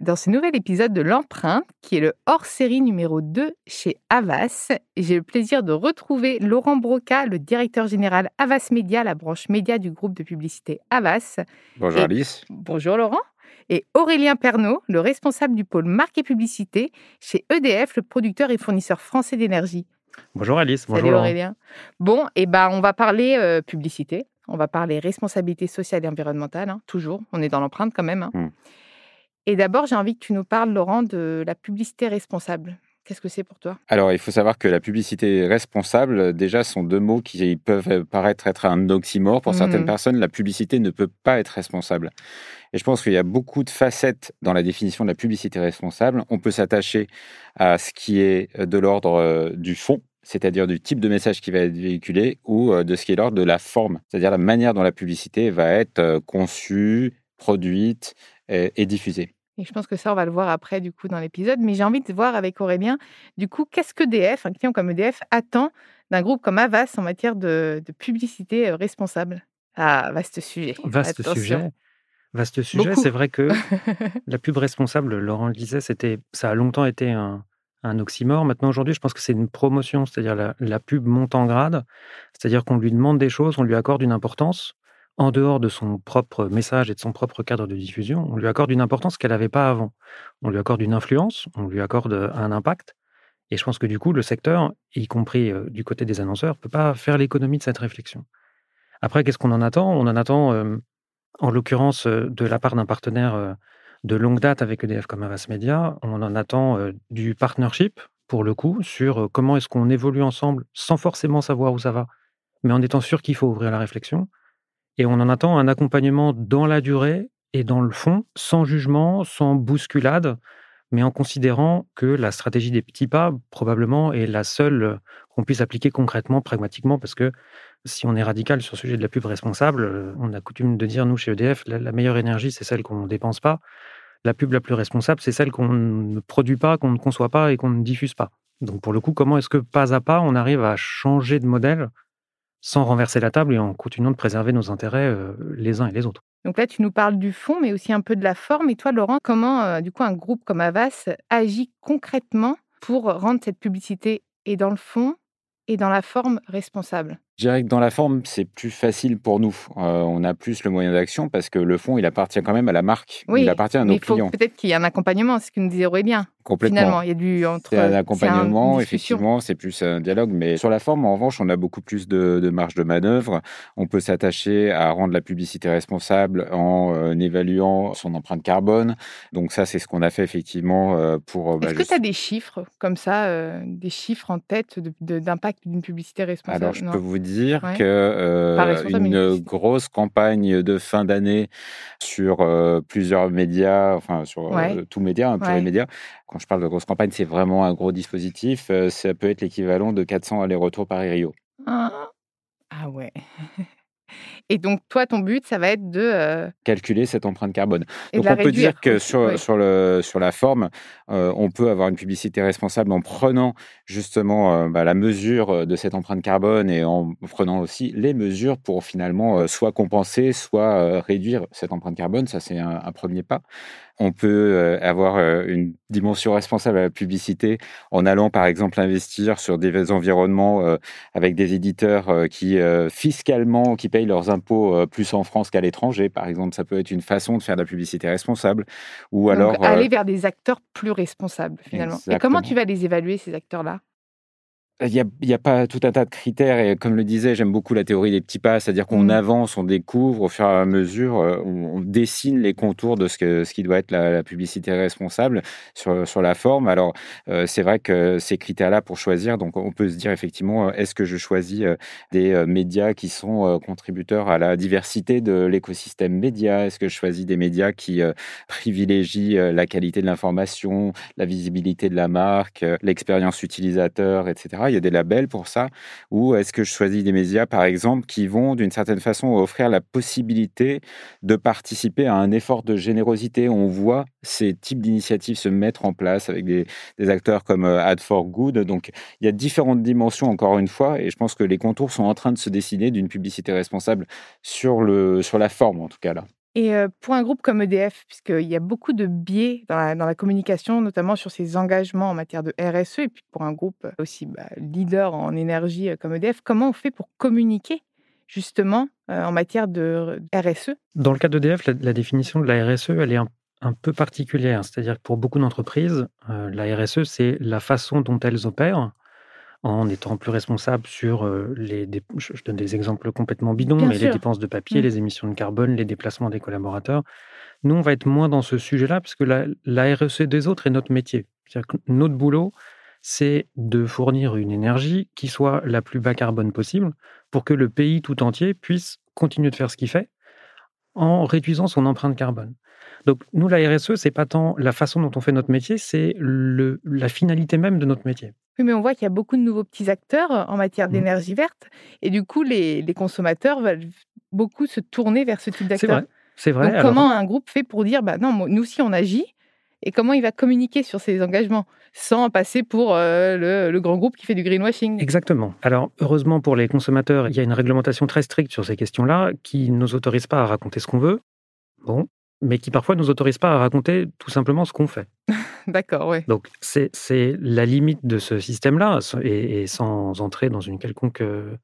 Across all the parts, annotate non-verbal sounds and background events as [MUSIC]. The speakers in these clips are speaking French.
Dans ce nouvel épisode de L'Empreinte, qui est le hors-série numéro 2 chez Avas. J'ai le plaisir de retrouver Laurent Broca, le directeur général Avas Média, la branche média du groupe de publicité Avas. Bonjour Alice. Bonjour Laurent. Et Aurélien Pernaud, le responsable du pôle marque et publicité chez EDF, le producteur et fournisseur français d'énergie. Bonjour Alice. Bonjour Salut Aurélien. Bon, et eh ben, on va parler euh, publicité, on va parler responsabilité sociale et environnementale, hein, toujours. On est dans l'empreinte quand même. Hein. Hmm. Et d'abord, j'ai envie que tu nous parles, Laurent, de la publicité responsable. Qu'est-ce que c'est pour toi? Alors, il faut savoir que la publicité responsable, déjà, sont deux mots qui peuvent paraître être un oxymore. Pour certaines mmh. personnes, la publicité ne peut pas être responsable. Et je pense qu'il y a beaucoup de facettes dans la définition de la publicité responsable. On peut s'attacher à ce qui est de l'ordre euh, du fond, c'est-à-dire du type de message qui va être véhiculé, ou euh, de ce qui est l'ordre de la forme, c'est-à-dire la manière dont la publicité va être euh, conçue, produite et diffusée. Et je pense que ça, on va le voir après, du coup, dans l'épisode. Mais j'ai envie de voir avec Aurélien, du coup, qu'est-ce que DF, un client comme EDF, attend d'un groupe comme Avas en matière de, publicité euh, responsable? Ah, vaste sujet. Vaste sujet. Vaste sujet. C'est vrai que [LAUGHS] la pub responsable, Laurent le disait, c'était, ça a longtemps été un, oxymore. Maintenant, aujourd'hui, je pense que c'est une promotion, c'est-à-dire la, la, pub monte en grade, c'est-à-dire qu'on lui demande des choses, on lui accorde une importance en dehors de son propre message et de son propre cadre de diffusion, on lui accorde une importance qu'elle n'avait pas avant. On lui accorde une influence, on lui accorde un impact. Et je pense que du coup, le secteur, y compris euh, du côté des annonceurs, ne peut pas faire l'économie de cette réflexion. Après, qu'est-ce qu'on en attend? On en attend, euh, en l'occurrence, euh, de la part d'un partenaire de longue date avec EDF comme Avas Media, on en attend du partnership, pour le coup, sur comment est-ce qu'on évolue ensemble sans forcément savoir où ça va, mais en étant sûr qu'il faut ouvrir la réflexion et on en attend un accompagnement dans la durée et dans le fond, sans jugement, sans bousculade, mais en considérant que la stratégie des petits pas, probablement, est la seule qu'on puisse appliquer concrètement, pragmatiquement, parce que si on est radical sur le sujet de la pub responsable, on a coutume de dire, nous, chez EDF, la, meilleure énergie, c'est celle qu'on ne dépense pas. La pub la plus responsable, c'est celle qu'on ne produit pas, qu'on ne conçoit pas et qu'on ne diffuse pas. Donc, pour le coup, comment est-ce que pas à pas, on arrive à changer de modèle sans renverser la table et en continuant de préserver nos intérêts euh, les uns et les autres. Donc là, tu nous parles du fond, mais aussi un peu de la forme. Et toi, Laurent, comment, euh, du coup, un groupe comme Avas agit concrètement pour rendre cette publicité et dans le fond et dans la forme responsable? Je dirais que dans la forme, c'est plus facile pour nous. Euh, on a plus le moyen d'action parce que le fond, il appartient quand même à la marque. Oui, il appartient à nos mais il faut Peut-être qu'il y a un accompagnement, c'est ce que nous disait Aurélien. Complètement. Finalement, il y a du entre. C'est un accompagnement, effectivement, c'est plus un dialogue. Mais sur la forme, en revanche, on a beaucoup plus de, de marge de manœuvre. On peut s'attacher à rendre la publicité responsable en euh, évaluant son empreinte carbone. Donc ça, c'est ce qu'on a fait effectivement euh, pour. Bah, Est-ce que tu as des chiffres comme ça, des chiffres en tête d'impact d'une publicité responsable? Alors, je peux vous dire dire que euh, une grosse campagne de fin d'année sur euh, plusieurs médias, enfin sur euh, tous médias, hein, tous les médias. Quand je parle de grosse campagne, c'est vraiment un gros dispositif. ça peut être l'équivalent de 400 allers-retours Paris-Rio. Ah. ah ouais. [LAUGHS] Et donc, toi, ton but, ça va être de... Euh, Calculer cette empreinte carbone. donc, on peut dire que sur, sur, le, sur la forme, euh, on peut avoir une publicité responsable en prenant justement euh, bah, la mesure de cette empreinte carbone et en prenant aussi les mesures pour finalement soit compenser, soit réduire cette empreinte carbone. Ça, c'est un, premier pas on peut avoir une dimension responsable à la publicité en allant par exemple investir sur des environnements avec des éditeurs qui fiscalement qui payent leurs impôts plus en France qu'à l'étranger par exemple ça peut être une façon de faire de la publicité responsable ou alors aller vers des acteurs plus responsables finalement. Et comment tu vas les évaluer ces acteurs là il n'y a, pas tout un tas de critères et comme le disait, j'aime beaucoup la théorie des petits pas, c'est-à-dire qu'on mmh. avance, on découvre au fur et à mesure, euh, on, dessine les contours de ce, que, ce qui doit être la, publicité responsable sur, sur la forme. Alors euh, c'est vrai que ces critères-là pour choisir, donc on peut se dire effectivement, euh, est-ce que je choisis des médias qui sont contributeurs à la diversité de l'écosystème média? Est-ce que je choisis des médias qui privilégient la qualité de l'information, la visibilité de la marque, l'expérience utilisateur, etc il y a des labels pour ça. Ou est-ce que je choisis des médias, par exemple, qui vont d'une certaine façon offrir la possibilité de participer à un effort de générosité? On voit ces types d'initiatives se mettre en place avec des, acteurs comme euh, Ad for Good. Donc il y a différentes dimensions, encore une fois, et je pense que les contours sont en train de se dessiner d'une publicité responsable sur, le, sur la forme, en tout cas là. Et pour un groupe comme EDF, puisqu'il y a beaucoup de biais dans la, communication, notamment sur ses engagements en matière de RSE, et puis pour un groupe aussi bah, leader en énergie comme EDF, comment on fait pour communiquer justement en matière de RSE Dans le cas d'EDF, la, définition de la RSE, elle est un, peu particulière. C'est-à-dire que pour beaucoup d'entreprises, la RSE, c'est la façon dont elles opèrent en étant plus responsable sur les. Je, donne des exemples complètement bidons, mais les dépenses de papier, mmh. les émissions de carbone, les déplacements des collaborateurs. Nous, on va être moins dans ce sujet-là, puisque la, la RSE des autres est notre métier. Que notre boulot, c'est de fournir une énergie qui soit la plus bas carbone possible pour que le pays tout entier puisse continuer de faire ce qu'il fait en réduisant son empreinte carbone. Donc nous, la RSE, c'est pas tant la façon dont on fait notre métier, c'est la finalité même de notre métier. Oui, mais on voit qu'il y a beaucoup de nouveaux petits acteurs en matière mmh. d'énergie verte, et du coup, les, consommateurs veulent beaucoup se tourner vers ce type d'acteurs. C'est vrai. Donc, comment un groupe fait pour dire, bah non, nous aussi on agit, et comment il va communiquer sur ses engagements sans passer pour euh, le, grand groupe qui fait du greenwashing? Exactement. Alors, heureusement pour les consommateurs, il y a une réglementation très stricte sur ces questions-là qui ne nous autorise pas à raconter ce qu'on veut. Bon, mais qui parfois ne nous autorise pas à raconter tout simplement ce qu'on fait. [LAUGHS] D'accord, oui. Donc c'est la limite de ce système-là, et, sans entrer dans une quelconque euh,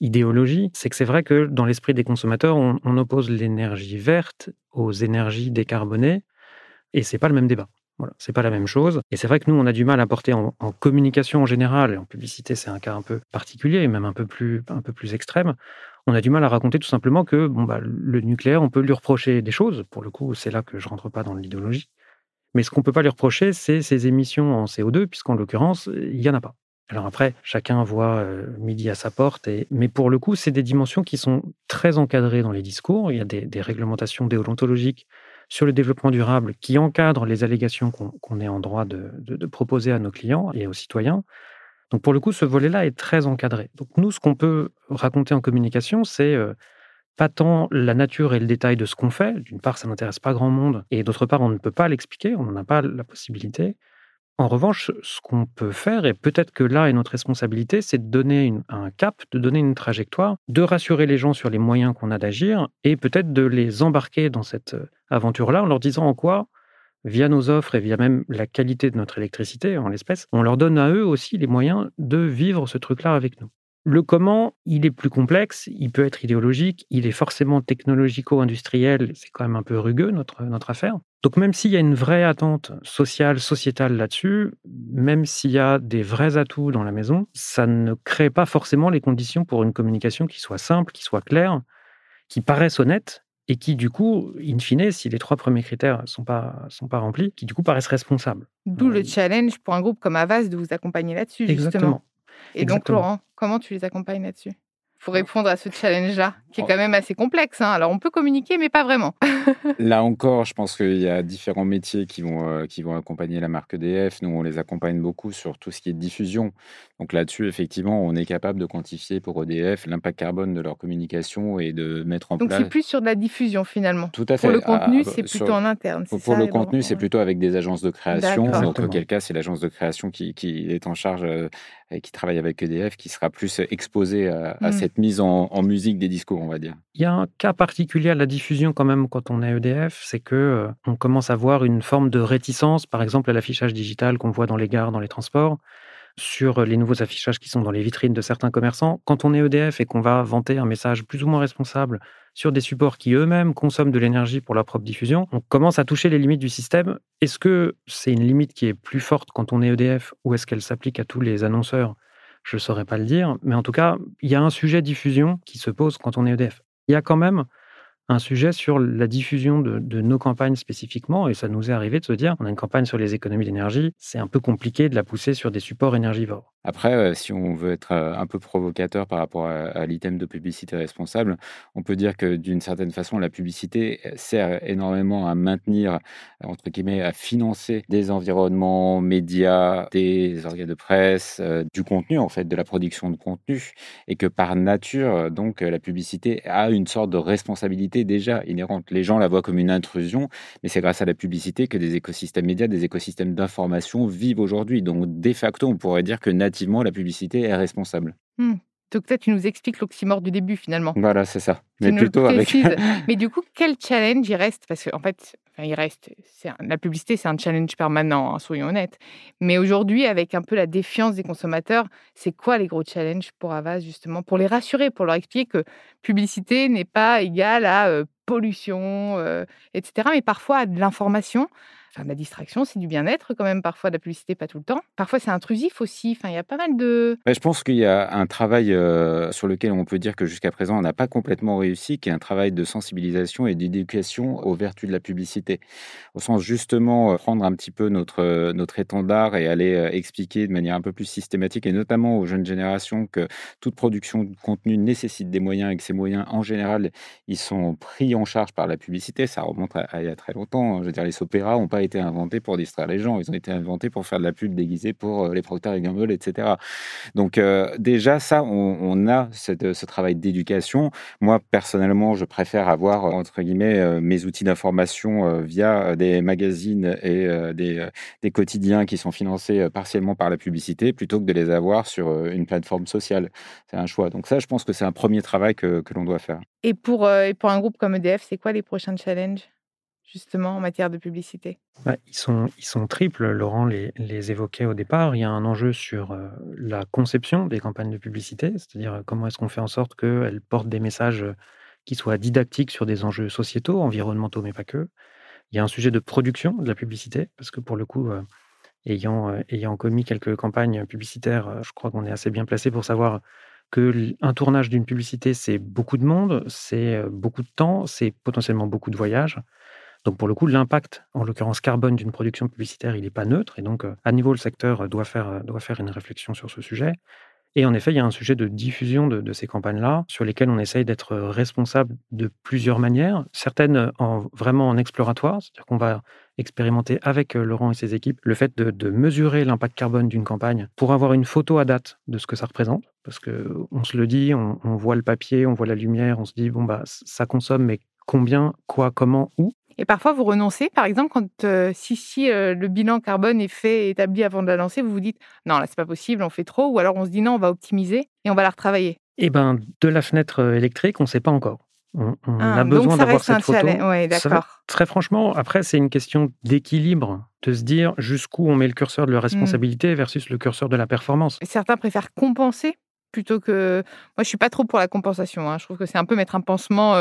idéologie, c'est que c'est vrai que dans l'esprit des consommateurs, on, oppose l'énergie verte aux énergies décarbonées, et c'est pas le même débat. Voilà, c'est pas la même chose. Et c'est vrai que nous, on a du mal à porter en, communication en général, et en publicité, c'est un cas un peu particulier, et même un peu plus, un peu plus extrême on a du mal à raconter tout simplement que bon, bah, le nucléaire, on peut lui reprocher des choses. Pour le coup, c'est là que je rentre pas dans l'idéologie. Mais ce qu'on peut pas lui reprocher, c'est ses émissions en CO2, puisqu'en l'occurrence, il y en a pas. Alors après, chacun voit euh, midi à sa porte, mais pour le coup, c'est des dimensions qui sont très encadrées dans les discours. Il y a des, réglementations déontologiques sur le développement durable qui encadrent les allégations qu'on est en droit de, proposer à nos clients et aux citoyens. Donc pour le coup, ce volet-là est très encadré. Donc nous, ce qu'on peut raconter en communication, c'est euh, pas tant la nature et le détail de ce qu'on fait. D'une part, ça n'intéresse pas grand monde, et d'autre part, on ne peut pas l'expliquer, on n'en a pas la possibilité. En revanche, ce qu'on peut faire, et peut-être que là est notre responsabilité, c'est de donner un cap, de donner une trajectoire, de rassurer les gens sur les moyens qu'on a d'agir, et peut-être de les embarquer dans cette euh, aventure-là en leur disant en quoi via nos offres et via même la qualité de notre électricité en l'espèce, on leur donne à eux aussi les moyens de vivre ce truc-là avec nous. Le comment, il est plus complexe, il peut être idéologique, il est forcément technologico-industriel, c'est quand même un peu rugueux notre, notre affaire. Donc même s'il y a une vraie attente sociale, sociétale là-dessus, même s'il y a des vrais atouts dans la maison, ça ne crée pas forcément les conditions pour une communication qui soit simple, qui soit claire, qui paraisse honnête et qui, du coup, in fine, si les trois premiers critères ne sont pas, sont pas remplis, qui, du coup, paraissent responsables. D'où le challenge pour un groupe comme Avas de vous accompagner là-dessus, justement. Exactement. Et donc, Laurent, comment tu les accompagnes là-dessus? Pour répondre à ce challenge-là, qui est oh. quand même assez complexe. Hein. Alors, on peut communiquer, mais pas vraiment. [LAUGHS] Là encore, je pense qu'il y a différents métiers qui vont, euh, qui vont accompagner la marque EDF. Nous, on les accompagne beaucoup sur tout ce qui est diffusion. Donc là-dessus, effectivement, on est capable de quantifier pour EDF l'impact carbone de leur communication et de mettre en place. Donc c'est plus sur de la diffusion finalement. Tout à fait. Pour le contenu, ah, c'est plutôt en interne. Pour, le contenu, c'est plutôt avec des agences de création. Donc, auquel cas, c'est l'agence de création qui, qui, est en charge euh, qui travaille avec EDF qui sera plus exposée à, mmh. cette mise en, en, musique des discours, on va dire. Il y a un cas particulier à la diffusion quand même quand on est EDF, c'est que euh, on commence à voir une forme de réticence, par exemple à l'affichage digital qu'on voit dans les gares, dans les transports sur les nouveaux affichages qui sont dans les vitrines de certains commerçants. Quand on est EDF et qu'on va vanter un message plus ou moins responsable sur des supports qui eux-mêmes consomment de l'énergie pour leur propre diffusion, on commence à toucher les limites du système. Est-ce que c'est une limite qui est plus forte quand on est EDF ou est-ce qu'elle s'applique à tous les annonceurs? Je ne saurais pas le dire, mais en tout cas, il y a un sujet diffusion qui se pose quand on est EDF. Il y a quand même un sujet sur la diffusion de, nos campagnes spécifiquement, et ça nous est arrivé de se dire, on a une campagne sur les économies d'énergie, c'est un peu compliqué de la pousser sur des supports énergivores. Après, euh, si on veut être euh, un peu provocateur par rapport à, l'item de publicité responsable, on peut dire que d'une certaine façon, la publicité euh, sert énormément à maintenir, entre guillemets, à financer des environnements, médias, des organes de presse, du contenu, en fait, de la production de contenu, et que par nature, donc, la publicité a une sorte de responsabilité déjà inhérente. Les gens la voient comme une intrusion, mais c'est grâce à la publicité que des écosystèmes médias, des écosystèmes d'information vivent aujourd'hui. Donc, de facto, on pourrait dire que la publicité est responsable. Mmh. Donc peut tu nous expliques l'oxymore du début finalement. Voilà, c'est ça. Mais plutôt avec. [LAUGHS] Mais du coup, quel challenge il reste? Parce qu'en en fait, il reste. la publicité, c'est un challenge permanent, hein, soyons honnêtes. Mais aujourd'hui, avec un peu la défiance des consommateurs, c'est quoi les gros challenges pour Avas justement Pour les rassurer, pour leur expliquer que publicité n'est pas égale à euh, pollution, euh, etc. Mais parfois à de l'information la distraction, c'est du bien-être quand même, parfois, de la publicité, pas tout le temps. Parfois, c'est intrusif aussi. Enfin, il y a pas mal de. je pense qu'il y a un travail euh, sur lequel on peut dire que jusqu'à présent, on n'a pas complètement réussi, qui est un travail de sensibilisation et d'éducation aux vertus de la publicité. Au sens, justement, euh, prendre un petit peu notre, euh, notre étendard et aller expliquer de manière un peu plus systématique, et notamment aux jeunes générations, que toute production de contenu nécessite des moyens et que ces moyens, en général, ils sont pris en charge par la publicité. Ça remonte à, il y a très longtemps. Je veux dire, les opéras n'ont pas été inventés pour distraire les gens. Ils ont été inventés pour faire de la pub déguisée pour euh, les Procter et Gamble, etc. Donc euh, déjà, ça, on, a ce travail d'éducation. Moi, personnellement, je préfère avoir, entre guillemets, euh, mes outils d'information via des magazines et des, quotidiens qui sont financés partiellement par la publicité plutôt que de les avoir sur une plateforme sociale. C'est un choix. Donc ça, je pense que c'est un premier travail que, que l'on doit faire. Et pour, et pour un groupe comme EDF, c'est quoi les prochains challenges? Justement en matière de publicité? Bah, ils, sont, ils sont triples, Laurent les, évoquait au départ. Il y a un enjeu sur euh, la conception des campagnes de publicité, c'est-à-dire euh, comment est-ce qu'on fait en sorte qu'elles portent des messages euh, qui soient didactiques sur des enjeux sociétaux, environnementaux, mais pas que. Il y a un sujet de production de la publicité, parce que pour le coup, ayant, ayant commis quelques campagnes publicitaires, je crois qu'on est assez bien placé pour savoir que un tournage d'une publicité, c'est beaucoup de monde, c'est beaucoup de temps, c'est potentiellement beaucoup de voyages. Donc pour le coup, l'impact, en l'occurrence carbone, d'une production publicitaire, il n'est pas neutre. Et donc, euh, à niveau, le secteur euh, doit faire, euh, doit faire une réflexion sur ce sujet. Et en effet, il y a un sujet de diffusion de, ces campagnes-là, sur lesquelles on essaye d'être responsable de plusieurs manières, certaines en, vraiment en exploratoire, c'est-à-dire qu'on va expérimenter avec Laurent et ses équipes le fait de, mesurer l'impact carbone d'une campagne pour avoir une photo à date de ce que ça représente, parce qu'on se le dit, on, on, voit le papier, on voit la lumière, on se dit, bon, bah, ça consomme, mais combien, quoi, comment, où? Et parfois, vous renoncez. Par exemple, quand euh, si, si euh, le bilan carbone est fait, établi avant de la lancer, vous vous dites non, là, c'est pas possible, on fait trop. Ou alors, on se dit non, on va optimiser et on va la retravailler. Eh bien, de la fenêtre euh, électrique, on ne sait pas encore. On, ah, a besoin d'avoir cette photo. Ouais. Très franchement, après, c'est une question d'équilibre, de se dire jusqu'où on met le curseur de la mmh. responsabilité versus le curseur de la performance. Certains préfèrent compenser plutôt que. Moi, je suis pas trop pour la compensation. Hein. Je trouve que c'est un peu mettre un pansement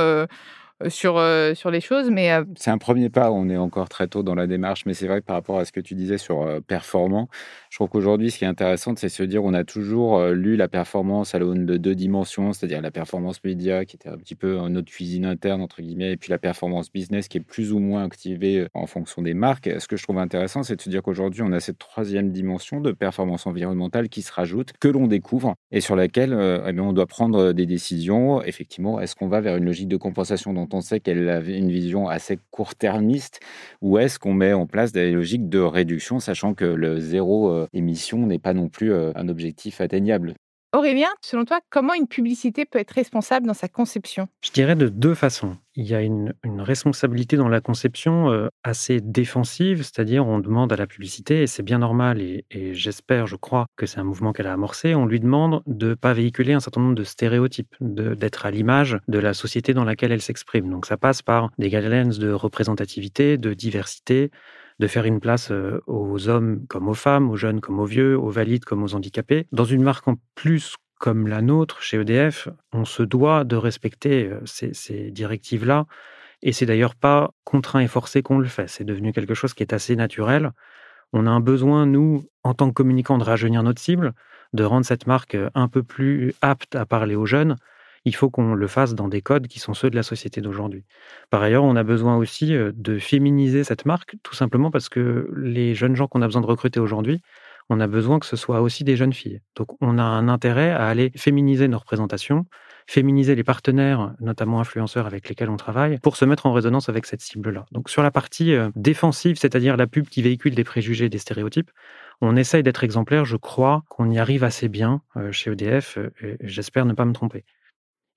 sur, sur les choses. Mais C'est un premier pas, on est encore très tôt dans la démarche, mais c'est vrai que par rapport à ce que tu disais sur performant, je trouve qu'aujourd'hui, ce qui est intéressant, c'est se dire on a toujours lu la performance à l'aune de deux dimensions, c'est-à-dire la performance média qui était un petit peu notre cuisine interne, entre guillemets, et puis la performance business qui est plus ou moins activée en fonction des marques. Ce que je trouve intéressant, c'est de se dire qu'aujourd'hui, on a cette troisième dimension de performance environnementale qui se rajoute, que l'on découvre et sur laquelle eh on doit prendre des décisions. Effectivement, est-ce qu'on va vers une logique de compensation dont on sait qu'elle avait une vision assez court-termiste ou est-ce qu'on met en place des logiques de réduction, sachant que le zéro euh, émission n'est pas non plus euh, un objectif atteignable? Aurélien, selon toi, comment une publicité peut être responsable dans sa conception? Je dirais de deux façons. Il y a une, responsabilité dans la conception euh, assez défensive, c'est-à-dire on demande à la publicité, et c'est bien normal, et, j'espère, je crois que c'est un mouvement qu'elle a amorcé, on lui demande de ne pas véhiculer un certain nombre de stéréotypes, d'être à l'image de la société dans laquelle elle s'exprime. Donc ça passe par des guidelines de représentativité, de diversité, de faire une place euh, aux hommes comme aux femmes, aux jeunes comme aux vieux, aux valides comme aux handicapés. Dans une marque en plus comme la nôtre, chez EDF, on se doit de respecter euh, ces, directives-là. Et c'est d'ailleurs pas contraint et forcé qu'on le fait. C'est devenu quelque chose qui est assez naturel. On a un besoin, nous, en tant que communicants, de rajeunir notre cible, de rendre cette marque euh, un peu plus apte à parler aux jeunes il faut qu'on le fasse dans des codes qui sont ceux de la société d'aujourd'hui. Par ailleurs, on a besoin aussi euh, de féminiser cette marque, tout simplement parce que les jeunes gens qu'on a besoin de recruter aujourd'hui, on a besoin que ce soit aussi des jeunes filles. Donc on a un intérêt à aller féminiser nos représentations, féminiser les partenaires, notamment influenceurs avec lesquels on travaille, pour se mettre en résonance avec cette cible-là. Donc sur la partie euh, défensive, c'est-à-dire la pub qui véhicule des préjugés, des stéréotypes, on essaye d'être exemplaire. Je crois qu'on y arrive assez bien euh, chez EDF. Et j'espère ne pas me tromper.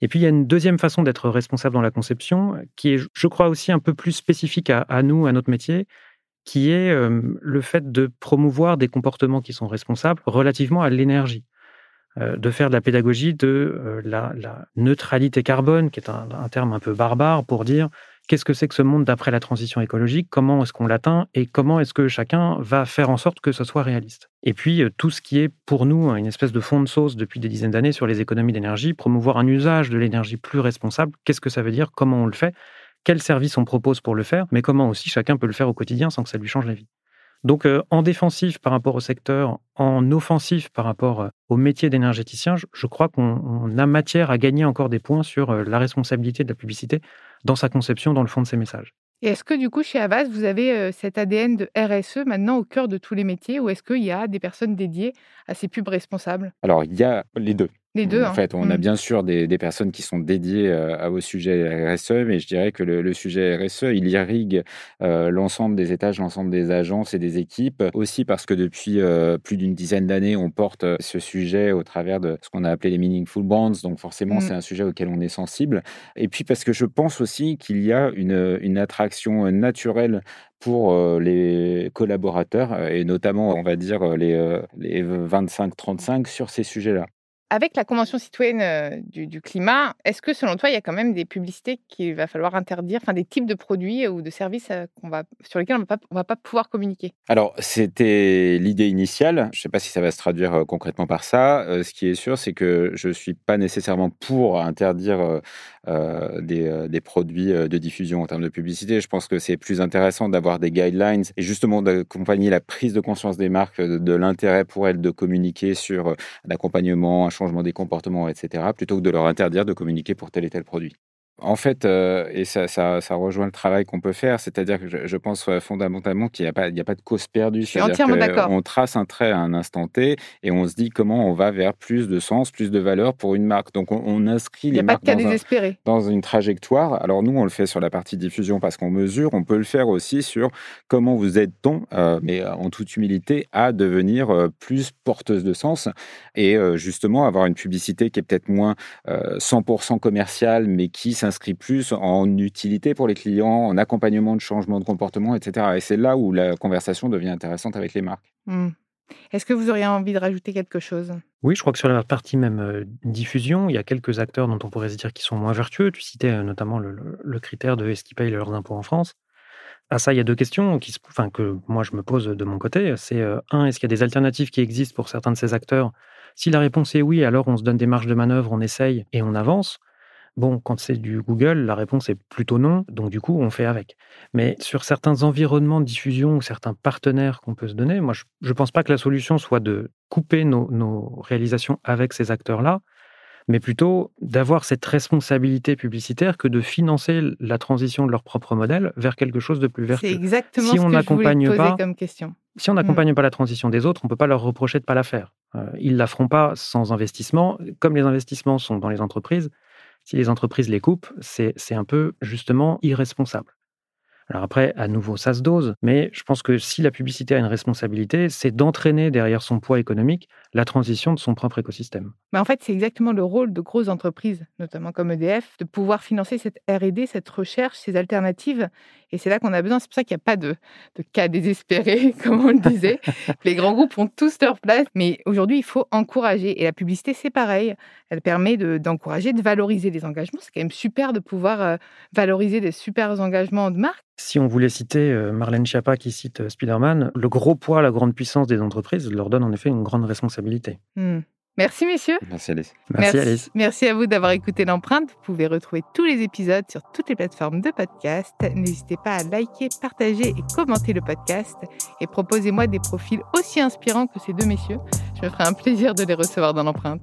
Et puis, il y a une deuxième façon d'être responsable dans la conception, qui est, je crois, aussi un peu plus spécifique à, nous, à notre métier, qui est le fait de promouvoir des comportements qui sont responsables relativement à l'énergie. Euh, de faire de la pédagogie de la, neutralité carbone, qui est un, terme un peu barbare pour dire qu'est-ce que c'est que ce monde d'après la transition écologique, comment est-ce qu'on l'atteint et comment est-ce que chacun va faire en sorte que ce soit réaliste. Et puis tout ce qui est pour nous une espèce de fond de sauce depuis des dizaines d'années sur les économies d'énergie, promouvoir un usage de l'énergie plus responsable, qu'est-ce que ça veut dire, comment on le fait, quels services on propose pour le faire, mais comment aussi chacun peut le faire au quotidien sans que ça lui change la vie. Donc, euh, en défensif par rapport au secteur, en offensif par rapport euh, au métier d'énergéticien, je, crois qu'on a matière à gagner encore des points sur euh, la responsabilité de la publicité dans sa conception, dans le fond de ses messages. Et est-ce que du coup, chez Avas, vous avez cet ADN de RSE maintenant au cœur de tous les métiers ou est-ce qu'il y a des personnes dédiées à ces pubs responsables? Alors, il y a les deux. Les deux. En hein. fait, on a mmh. bien sûr des, personnes qui sont dédiées à vos sujets RSE, mais je dirais que le, sujet RSE, il irrigue l'ensemble des étages, l'ensemble des agences et des équipes. Aussi parce que depuis plus d'une dizaine d'années, on porte ce sujet au travers de ce qu'on a appelé les meaningful bonds. Donc forcément, mmh. c'est un sujet auquel on est sensible. Et puis parce que je pense aussi qu'il y a une, une attraction naturelle pour les collaborateurs et notamment, on va dire, les, les 25-35 sur ces sujets-là. Avec la Convention citoyenne du, climat, est-ce que selon toi, il y a quand même des publicités qu'il va falloir interdire, enfin des types de produits ou de services va, sur lesquels on ne va pas pouvoir communiquer? Alors, c'était l'idée initiale. Je ne sais pas si ça va se traduire concrètement par ça. ce qui est sûr, c'est que je ne suis pas nécessairement pour interdire des, produits de diffusion en termes de publicité. Je pense que c'est plus intéressant d'avoir des guidelines et justement d'accompagner la prise de conscience des marques de, l'intérêt pour elles de communiquer sur l'accompagnement, changement des comportements, etc., plutôt que de leur interdire de communiquer pour tel et tel produit. En fait, euh, et ça, ça, rejoint le travail qu'on peut faire, c'est-à-dire que je, pense euh, fondamentalement qu'il n'y a, pas, a pas de cause perdue. Je suis entièrement d'accord. On trace un trait à un instant T et on se dit comment on va vers plus de sens, plus de valeur pour une marque. Donc on, inscrit les marques dans, une trajectoire. Alors nous, on le fait sur la partie diffusion parce qu'on mesure. On peut le faire aussi sur comment vous aide-t-on, euh, mais en toute humilité, à devenir plus porteuse de sens et justement avoir une publicité qui est peut-être moins 100% commerciale, mais qui s'inscrit plus en utilité pour les clients, en accompagnement de changement de comportement, etc. Et c'est là où la conversation devient intéressante avec les marques. Mmh. Est-ce que vous auriez envie de rajouter quelque chose? Oui, je crois que sur la partie même euh, diffusion, il y a quelques acteurs dont on pourrait se dire qu'ils sont moins vertueux. Tu citais euh, notamment le, critère de est-ce qu'ils payent leurs impôts en France? À ça, il y a deux questions qui, enfin, que moi je me pose de mon côté. C'est euh, un, est-ce qu'il y a des alternatives qui existent pour certains de ces acteurs? Si la réponse est oui, alors on se donne des marges de manœuvre, on essaye et on avance. Bon, quand c'est du Google, la réponse est plutôt non, donc du coup, on fait avec. Mais sur certains environnements de diffusion ou certains partenaires qu'on peut se donner, moi, je ne pense pas que la solution soit de couper nos, réalisations avec ces acteurs-là, mais plutôt d'avoir cette responsabilité publicitaire que de financer la transition de leur propre modèle vers quelque chose de plus vertueux. C'est exactement si on ce que je voulais poser comme question. Si on n'accompagne mm. pas la transition des autres, on ne peut pas leur reprocher de ne pas la faire. Euh, ils ne la feront pas sans investissement. Comme les investissements sont dans les entreprises, si les entreprises les coupent, c'est un peu justement irresponsable. Alors après, à nouveau, ça se dose, mais je pense que si la publicité a une responsabilité, c'est d'entraîner derrière son poids économique la transition de son propre écosystème. Mais en fait, c'est exactement le rôle de grosses entreprises, notamment comme EDF, de pouvoir financer cette RD, cette recherche, ces alternatives. Et c'est là qu'on a besoin. C'est pour ça qu'il n'y a pas de, de, cas désespérés, [LAUGHS] comme on le disait. Les grands groupes ont tous leur place, mais aujourd'hui, il faut encourager. Et la publicité, c'est pareil. Elle permet d'encourager, de, valoriser les engagements. C'est quand même super de pouvoir euh, valoriser des super engagements de marque. Si on voulait citer euh, Marlène Schiappa qui cite euh, Spider-Man, le gros poids, la grande puissance des entreprises leur donne en effet une grande responsabilité. Hmm. Merci messieurs. Merci Alice. Merci, Alice. Merci à vous d'avoir écouté l'empreinte. Vous pouvez retrouver tous les épisodes sur toutes les plateformes de podcast. N'hésitez pas à liker, partager et commenter le podcast. Et proposez-moi des profils aussi inspirants que ces deux messieurs. Je me ferai un plaisir de les recevoir dans l'empreinte.